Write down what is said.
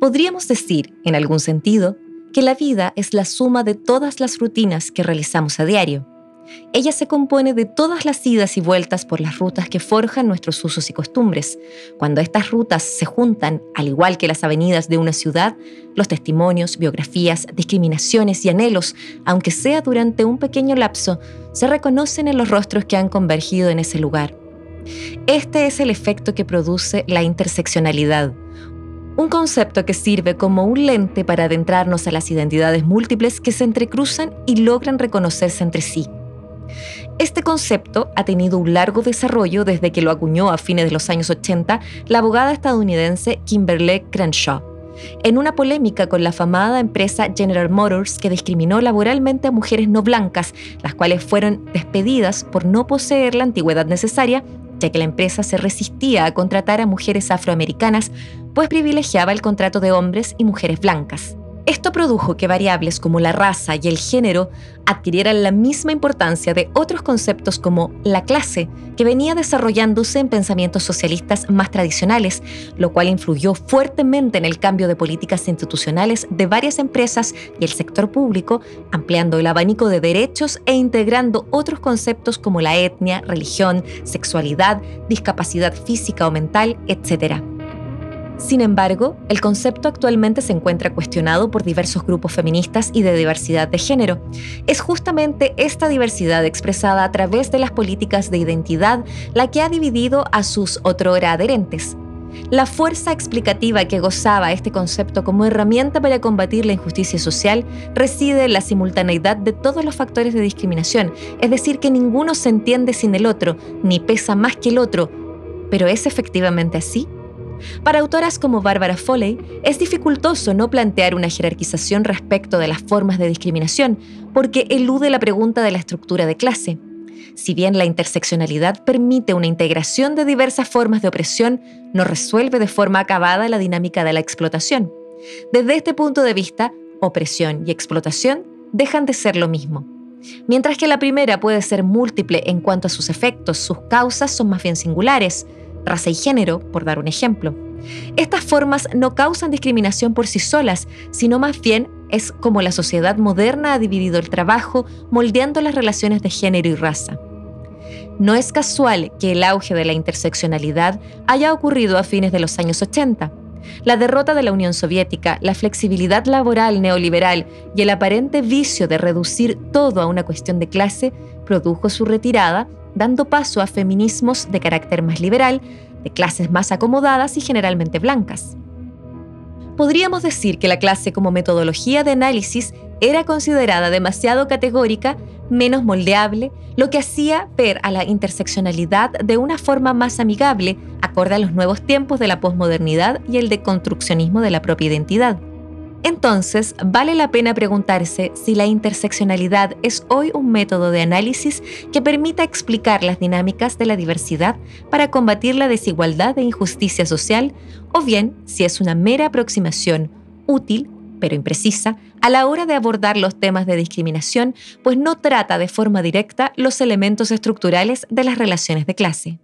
Podríamos decir, en algún sentido, que la vida es la suma de todas las rutinas que realizamos a diario. Ella se compone de todas las idas y vueltas por las rutas que forjan nuestros usos y costumbres. Cuando estas rutas se juntan, al igual que las avenidas de una ciudad, los testimonios, biografías, discriminaciones y anhelos, aunque sea durante un pequeño lapso, se reconocen en los rostros que han convergido en ese lugar. Este es el efecto que produce la interseccionalidad, un concepto que sirve como un lente para adentrarnos a las identidades múltiples que se entrecruzan y logran reconocerse entre sí. Este concepto ha tenido un largo desarrollo desde que lo acuñó a fines de los años 80 la abogada estadounidense Kimberly Crenshaw, en una polémica con la afamada empresa General Motors que discriminó laboralmente a mujeres no blancas, las cuales fueron despedidas por no poseer la antigüedad necesaria, ya que la empresa se resistía a contratar a mujeres afroamericanas, pues privilegiaba el contrato de hombres y mujeres blancas. Esto produjo que variables como la raza y el género adquirieran la misma importancia de otros conceptos como la clase, que venía desarrollándose en pensamientos socialistas más tradicionales, lo cual influyó fuertemente en el cambio de políticas institucionales de varias empresas y el sector público, ampliando el abanico de derechos e integrando otros conceptos como la etnia, religión, sexualidad, discapacidad física o mental, etc. Sin embargo, el concepto actualmente se encuentra cuestionado por diversos grupos feministas y de diversidad de género. Es justamente esta diversidad expresada a través de las políticas de identidad la que ha dividido a sus otrora adherentes. La fuerza explicativa que gozaba este concepto como herramienta para combatir la injusticia social reside en la simultaneidad de todos los factores de discriminación, es decir, que ninguno se entiende sin el otro, ni pesa más que el otro. ¿Pero es efectivamente así? Para autoras como Barbara Foley, es dificultoso no plantear una jerarquización respecto de las formas de discriminación, porque elude la pregunta de la estructura de clase. Si bien la interseccionalidad permite una integración de diversas formas de opresión, no resuelve de forma acabada la dinámica de la explotación. Desde este punto de vista, opresión y explotación dejan de ser lo mismo. Mientras que la primera puede ser múltiple en cuanto a sus efectos, sus causas son más bien singulares, raza y género, por dar un ejemplo. Estas formas no causan discriminación por sí solas, sino más bien es como la sociedad moderna ha dividido el trabajo, moldeando las relaciones de género y raza. No es casual que el auge de la interseccionalidad haya ocurrido a fines de los años 80. La derrota de la Unión Soviética, la flexibilidad laboral neoliberal y el aparente vicio de reducir todo a una cuestión de clase produjo su retirada dando paso a feminismos de carácter más liberal, de clases más acomodadas y generalmente blancas. Podríamos decir que la clase como metodología de análisis era considerada demasiado categórica, menos moldeable, lo que hacía ver a la interseccionalidad de una forma más amigable, acorde a los nuevos tiempos de la posmodernidad y el deconstruccionismo de la propia identidad. Entonces, vale la pena preguntarse si la interseccionalidad es hoy un método de análisis que permita explicar las dinámicas de la diversidad para combatir la desigualdad e injusticia social, o bien si es una mera aproximación útil, pero imprecisa, a la hora de abordar los temas de discriminación, pues no trata de forma directa los elementos estructurales de las relaciones de clase.